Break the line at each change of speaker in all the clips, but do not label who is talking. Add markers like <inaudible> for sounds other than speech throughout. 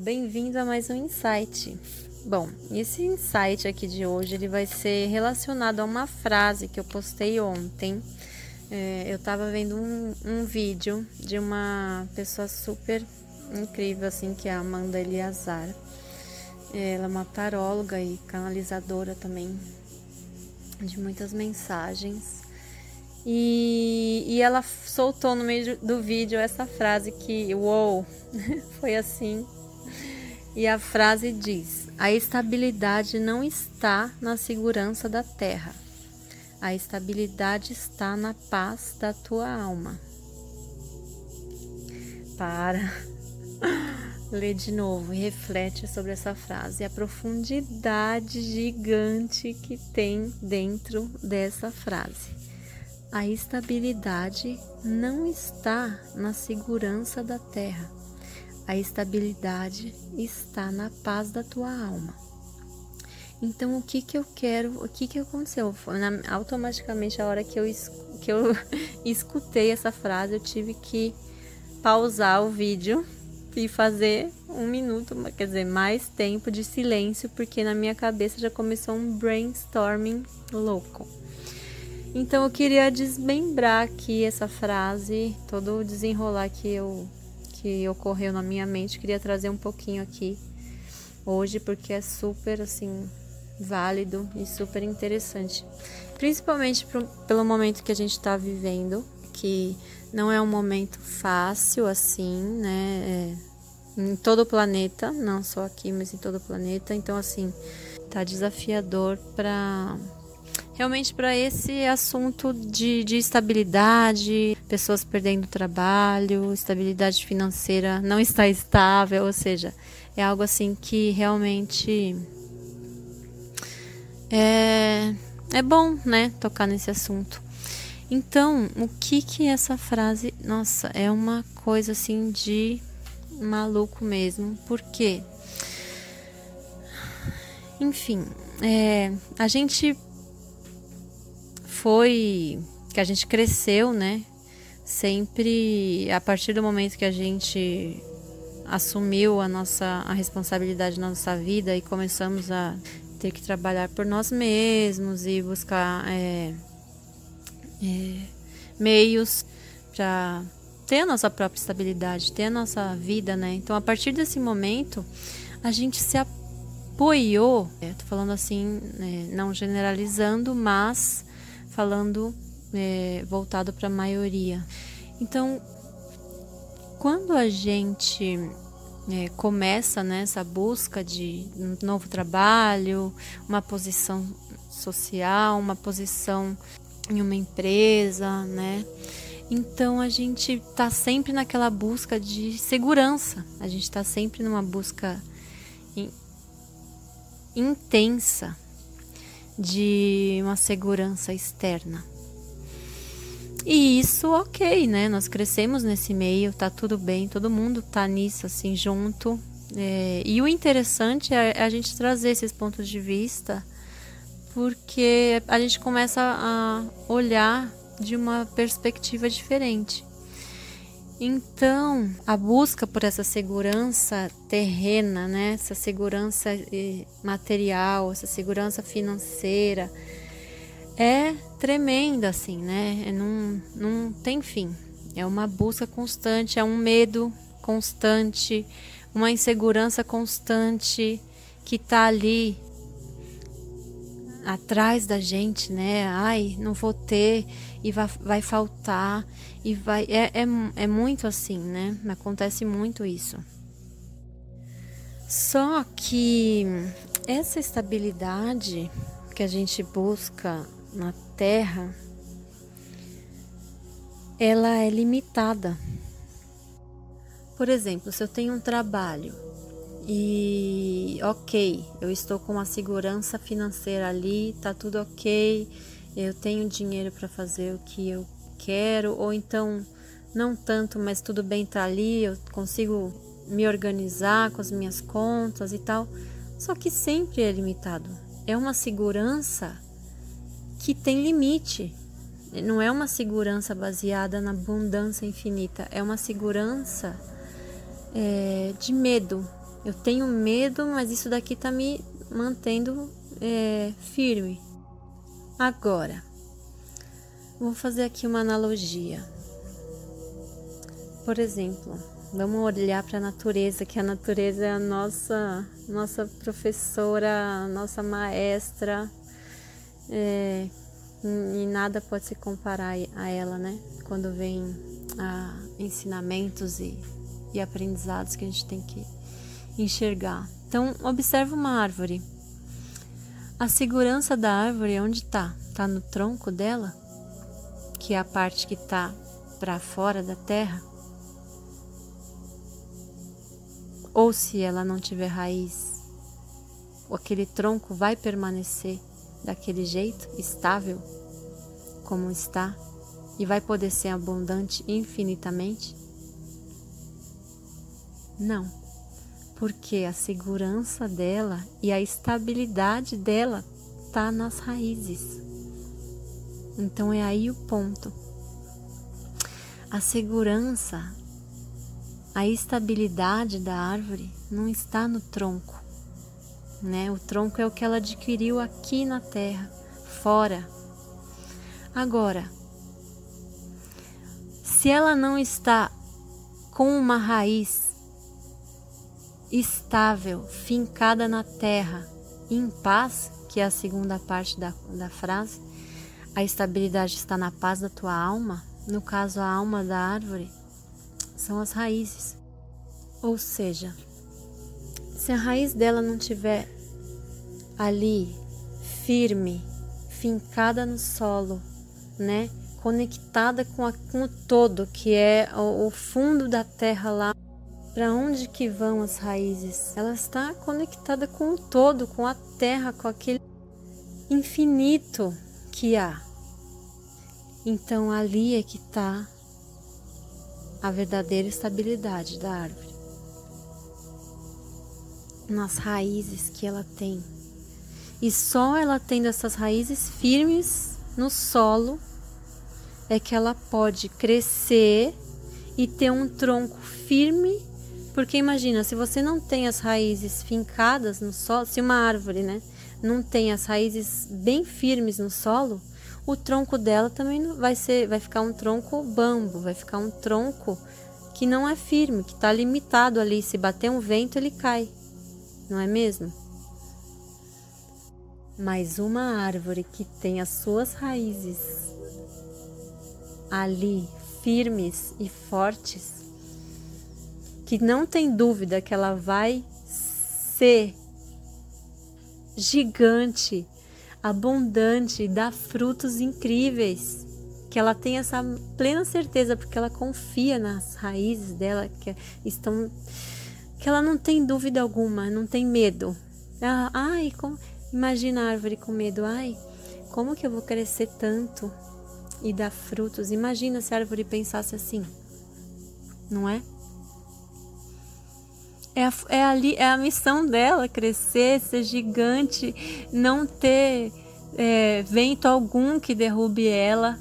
bem-vindo a mais um insight. Bom, esse insight aqui de hoje ele vai ser relacionado a uma frase que eu postei ontem. É, eu estava vendo um, um, vídeo de uma pessoa super incrível, assim, que é a Amanda Eliazar. Ela é uma taróloga e canalizadora também de muitas mensagens. E, e ela soltou no meio do vídeo essa frase que, uou, <laughs> foi assim. E a frase diz: A estabilidade não está na segurança da terra. A estabilidade está na paz da tua alma. Para. <laughs> Lê de novo e reflete sobre essa frase, a profundidade gigante que tem dentro dessa frase. A estabilidade não está na segurança da terra. A estabilidade está na paz da tua alma. Então, o que que eu quero? O que que aconteceu? Na, automaticamente, a hora que eu, que eu <laughs> escutei essa frase, eu tive que pausar o vídeo e fazer um minuto, quer dizer, mais tempo de silêncio, porque na minha cabeça já começou um brainstorming louco. Então eu queria desmembrar aqui essa frase, todo o desenrolar que eu que ocorreu na minha mente, queria trazer um pouquinho aqui hoje porque é super assim válido e super interessante, principalmente pro, pelo momento que a gente está vivendo, que não é um momento fácil assim, né? É, em todo o planeta, não só aqui, mas em todo o planeta. Então assim, tá desafiador para realmente para esse assunto de, de estabilidade, pessoas perdendo trabalho, estabilidade financeira não está estável, ou seja, é algo assim que realmente é, é bom, né, tocar nesse assunto. Então, o que que essa frase, nossa, é uma coisa assim de maluco mesmo, porque, enfim, é, a gente foi que a gente cresceu, né? Sempre a partir do momento que a gente assumiu a nossa a responsabilidade na nossa vida e começamos a ter que trabalhar por nós mesmos e buscar é, é, meios para ter a nossa própria estabilidade, ter a nossa vida, né? Então, a partir desse momento, a gente se apoiou, é, tô falando assim, né, não generalizando, mas falando é, voltado para a maioria. Então, quando a gente é, começa né, busca de um novo trabalho, uma posição social, uma posição em uma empresa, né? Então a gente está sempre naquela busca de segurança, a gente está sempre numa busca in, intensa de uma segurança externa. E isso, ok, né? Nós crescemos nesse meio, tá tudo bem, todo mundo tá nisso assim junto. É, e o interessante é a gente trazer esses pontos de vista, porque a gente começa a olhar de uma perspectiva diferente. Então, a busca por essa segurança terrena, né, essa segurança eh, material, essa segurança financeira, é tremenda, assim, né? É, não, não tem fim. É uma busca constante, é um medo constante, uma insegurança constante que está ali atrás da gente, né? Ai, não vou ter e vai, vai faltar e vai é, é, é muito assim, né? Acontece muito isso. Só que essa estabilidade que a gente busca na Terra, ela é limitada. Por exemplo, se eu tenho um trabalho e ok, eu estou com uma segurança financeira ali, tá tudo ok, eu tenho dinheiro para fazer o que eu quero, ou então não tanto, mas tudo bem tá ali, eu consigo me organizar com as minhas contas e tal. Só que sempre é limitado. É uma segurança que tem limite. Não é uma segurança baseada na abundância infinita, é uma segurança é, de medo, Eu tenho medo, mas isso daqui tá me mantendo é, firme. Agora, vou fazer aqui uma analogia. Por exemplo, vamos olhar para a natureza, que a natureza é a nossa, nossa professora, nossa maestra, é, e nada pode se comparar a ela, né? Quando vem a ensinamentos e, e aprendizados que a gente tem que enxergar. Então, observe uma árvore. A segurança da árvore onde está? Está no tronco dela, que é a parte que está para fora da terra. Ou se ela não tiver raiz, aquele tronco vai permanecer daquele jeito, estável, como está, e vai poder ser abundante infinitamente? Não, porque a segurança dela e a estabilidade dela está nas raízes. Então é aí o ponto. A segurança, a estabilidade da árvore não está no tronco, né? O tronco é o que ela adquiriu aqui na terra, fora. Agora, se ela não está com uma raiz estável, fincada na terra, em paz, que é a segunda parte da, da frase, a estabilidade está na paz da tua alma, no caso, a alma da árvore, são as raízes. Ou seja, se a raiz dela não tiver ali firme, fincada no solo, né? Conectada com, a, com o todo, que é o, o fundo da terra lá, para onde que vão as raízes? Ela está conectada com o todo, com a terra, com aquele infinito que há. Então ali é que está a verdadeira estabilidade da árvore nas raízes que ela tem. E só ela tendo essas raízes firmes no solo é que ela pode crescer e ter um tronco firme, porque imagina, se você não tem as raízes fincadas no solo, se uma árvore, né, não tem as raízes bem firmes no solo, o tronco dela também vai ser, vai ficar um tronco bambo, vai ficar um tronco que não é firme, que está limitado ali. Se bater um vento, ele cai não é mesmo? Mas uma árvore que tem as suas raízes ali firmes e fortes, que não tem dúvida que ela vai ser gigante, abundante, dar frutos incríveis, que ela tem essa plena certeza porque ela confia nas raízes dela que estão que ela não tem dúvida alguma, não tem medo. Ela, ai, como, imagina a árvore com medo. Ai, como que eu vou crescer tanto e dar frutos? Imagina se a árvore pensasse assim, não é? É a, é, ali, é a missão dela crescer, ser gigante, não ter é, vento algum que derrube ela.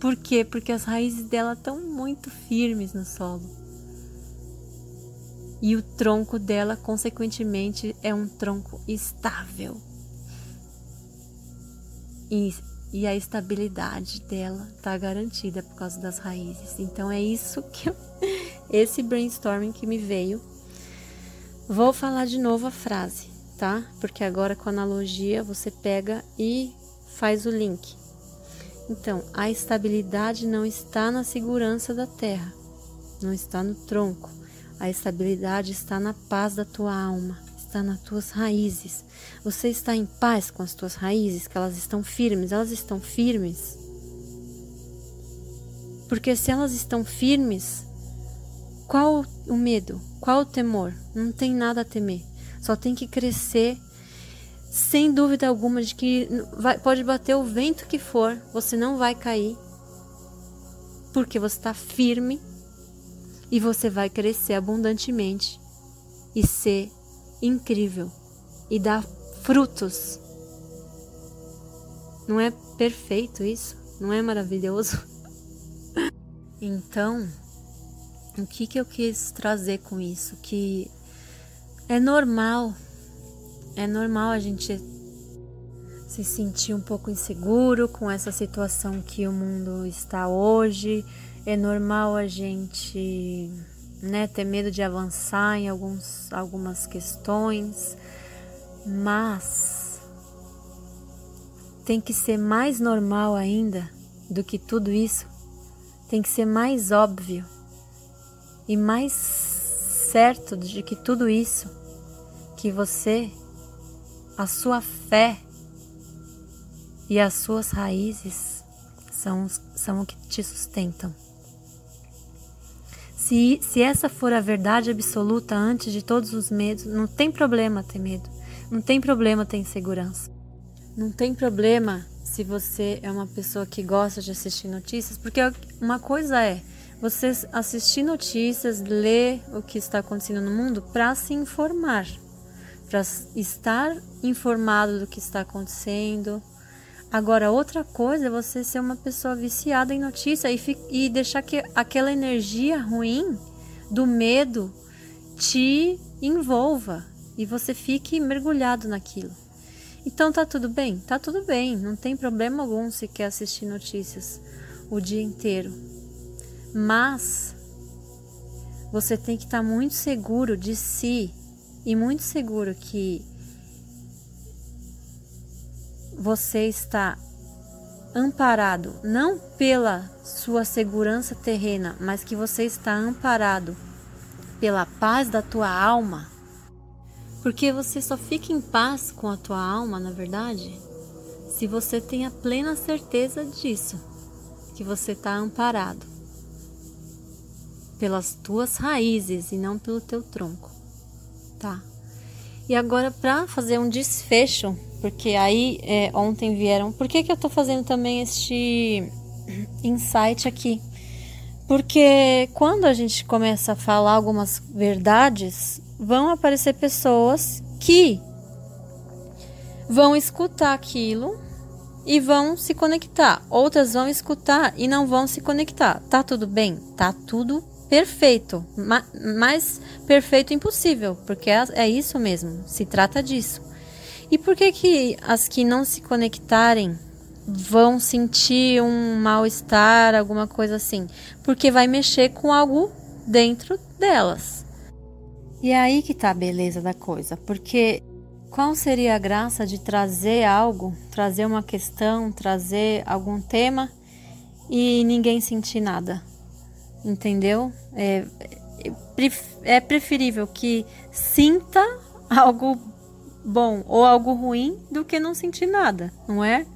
Por quê? Porque as raízes dela estão muito firmes no solo e o tronco dela, consequentemente, é um tronco estável. E, e a estabilidade dela está garantida por causa das raízes. Então é isso que eu, <laughs> esse brainstorming que me veio. Vou falar de novo a frase, tá? Porque agora com analogia você pega e faz o link. Então, a estabilidade não está na segurança da terra, não está no tronco a estabilidade está na paz da tua alma, está nas tuas raízes. Você está em paz com as tuas raízes, que elas estão firmes, elas estão firmes. Porque se elas estão firmes, qual o medo? Qual o temor? Não tem nada a temer. Só tem que crescer sem dúvida alguma de que vai, pode bater o vento que for, você não vai cair. Porque você está firme e você vai crescer abundantemente e ser incrível e dar frutos. Não é perfeito isso? Não é maravilhoso? <laughs> Então, o que, que eu quis trazer com isso? Que É normal, é normal a gente se sentir um pouco inseguro com essa situação que o mundo está hoje. É normal a gente né, ter medo de avançar em alguns, algumas questões, mas tem que ser mais normal ainda do que tudo isso, tem que ser mais óbvio e mais certo de que tudo isso, que você, a sua fé e as suas raízes são, são o que te sustentam. Se, se essa for a verdade absoluta antes de todos os medos, não tem problema ter medo, não tem problema ter insegurança, não tem problema se você é uma pessoa que gosta de assistir notícias, porque uma coisa é você assistir notícias, ler o que está acontecendo no mundo para se informar, para estar informado do que está acontecendo. Agora, outra coisa é você ser uma pessoa viciada em notícia e, e deixar que aquela energia ruim do medo te envolva e você fique mergulhado naquilo. Então tá tudo bem? Tá tudo bem, não tem problema algum se quer assistir notícias o dia inteiro. Mas você tem que estar tá muito seguro de si e muito seguro que você está amparado não pela sua segurança terrena, mas que você está amparado pela paz da tua alma. Porque você só fica em paz com a tua alma, na verdade, se você tem a plena certeza disso, que você está amparado pelas tuas raízes e não pelo teu tronco, tá? E agora para fazer um desfecho, porque aí é, ontem vieram, por que que eu tô fazendo também este <clears throat> insight aqui? Porque quando a gente começa a falar algumas verdades, vão aparecer pessoas que vão escutar aquilo e vão se conectar. Outras vão escutar e não vão se conectar. Tá tudo bem? Tá tudo perfeito, mais perfeito impossível, porque é, é isso mesmo, se trata disso. E por que que as que não se conectarem vão sentir um mal-estar, alguma coisa assim? Porque vai mexer com algo dentro delas. E é aí que tá a beleza da coisa, porque qual seria a graça de trazer algo, trazer uma questão, trazer algum tema e ninguém sentir nada? Entendeu? É, é preferível que sinta <laughs> algo bom ou algo ruim do que não sentir nada, não é?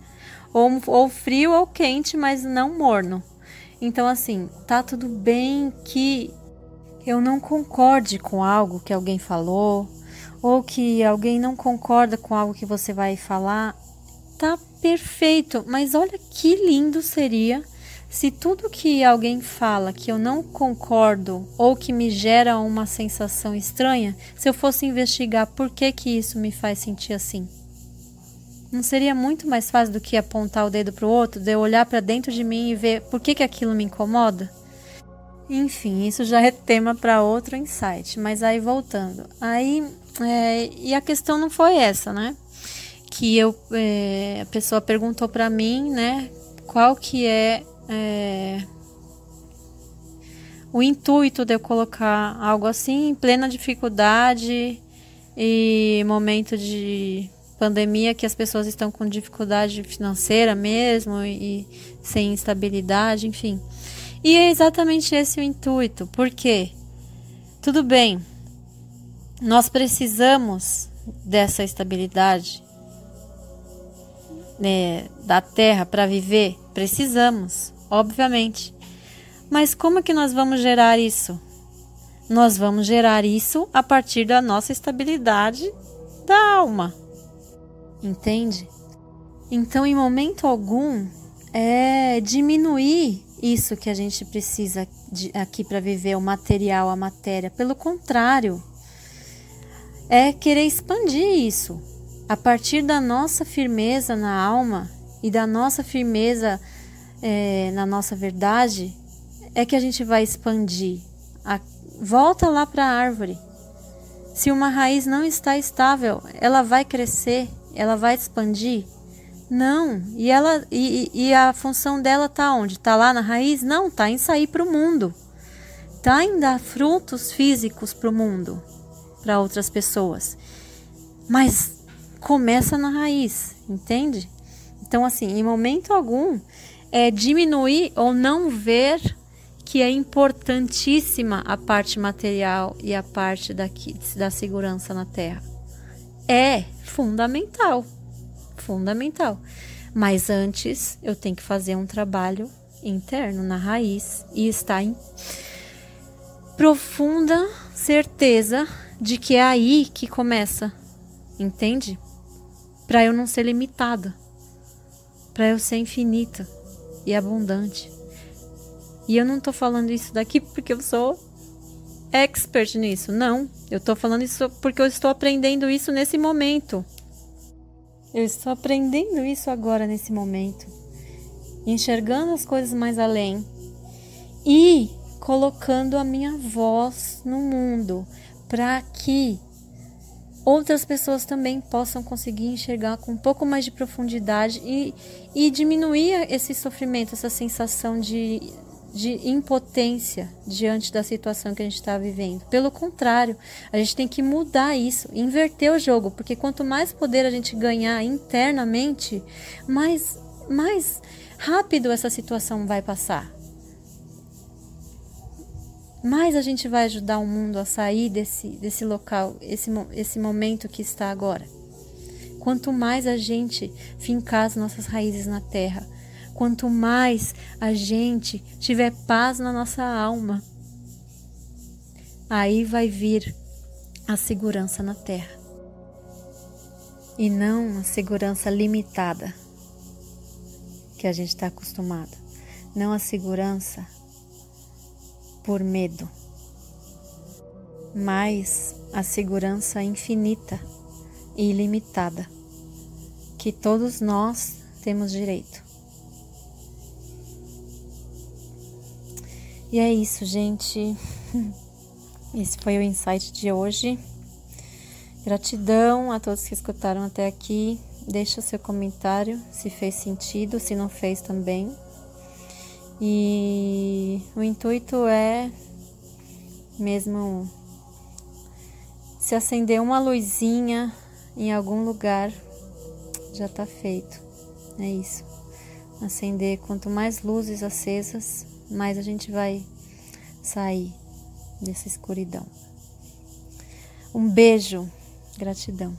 Ou, ou frio ou quente, mas não morno. Então, assim, tá tudo bem que eu não concorde com algo que alguém falou, ou que alguém não concorda com algo que você vai falar, tá perfeito. Mas olha que lindo seria se tudo que alguém fala que eu não concordo ou que me gera uma sensação estranha, se eu fosse investigar por que que isso me faz sentir assim, não seria muito mais fácil do que apontar o dedo para o outro, de eu olhar para dentro de mim e ver por que que aquilo me incomoda? Enfim, isso já é tema para outro insight. Mas aí voltando, aí é, e a questão não foi essa, né? Que eu é, a pessoa perguntou para mim, né? Qual que é é, o intuito de eu colocar algo assim em plena dificuldade e momento de pandemia que as pessoas estão com dificuldade financeira mesmo e, sem estabilidade, enfim. E é exatamente esse o intuito, porque tudo bem, nós precisamos dessa estabilidade né, da terra para viver, precisamos obviamente. Mas como que nós vamos gerar isso? Nós vamos gerar isso a partir da nossa estabilidade da alma. Entende? Então, em momento algum, é diminuir isso que a gente precisa de, aqui para viver, o material, a matéria. Pelo contrário, é querer expandir isso. A partir da nossa firmeza na alma e da nossa firmeza é, na nossa verdade, é que a gente vai expandir. A, volta lá para a árvore. Se uma raiz não está estável, ela vai crescer, ela vai expandir? Não. E ela e, e a função dela tá onde? Tá lá na raiz? Não, tá em sair para o mundo. Tá em dar frutos físicos para o mundo, para outras pessoas. Mas começa na raiz, entende? Então, assim, em momento algum é diminuir ou não ver que é importantíssima a parte material e a parte daqui, da segurança na Terra. É fundamental, fundamental. Mas antes eu tenho que fazer um trabalho interno na raiz e estar em profunda certeza de que é aí que começa, entende? Para eu não ser limitada, para eu ser infinita e abundante. E eu não estou falando isso daqui porque eu sou expert nisso. Não, eu estou falando isso porque eu estou aprendendo isso nesse momento. Eu estou aprendendo isso agora nesse momento. Enxergando as coisas mais além e colocando a minha voz no mundo para que outras pessoas também possam conseguir enxergar com um pouco mais de profundidade e, e diminuir esse sofrimento, essa sensação de, de impotência diante da situação que a gente está vivendo. Pelo contrário, a gente tem que mudar isso, inverter o jogo, porque quanto mais poder a gente ganhar internamente, mais, mais rápido essa situação vai passar mais a gente vai ajudar o mundo a sair desse, desse local, esse, esse momento que está agora. Quanto mais a gente fincar as nossas raízes na terra, quanto mais a gente tiver paz na nossa alma, aí vai vir a segurança na terra. E não a segurança limitada que a gente está acostumado. Não a segurança por medo, mas a segurança infinita e ilimitada que todos nós temos direito. E é isso, gente. <laughs> Esse foi o insight de hoje. Gratidão a todos que escutaram até aqui. Deixa seu comentário se fez sentido, se não fez também. E o intuito é mesmo se acender uma luzinha em algum lugar, já está feito. É isso. Acender quanto mais luzes acesas, mais a gente vai sair dessa escuridão. Um beijo, gratidão.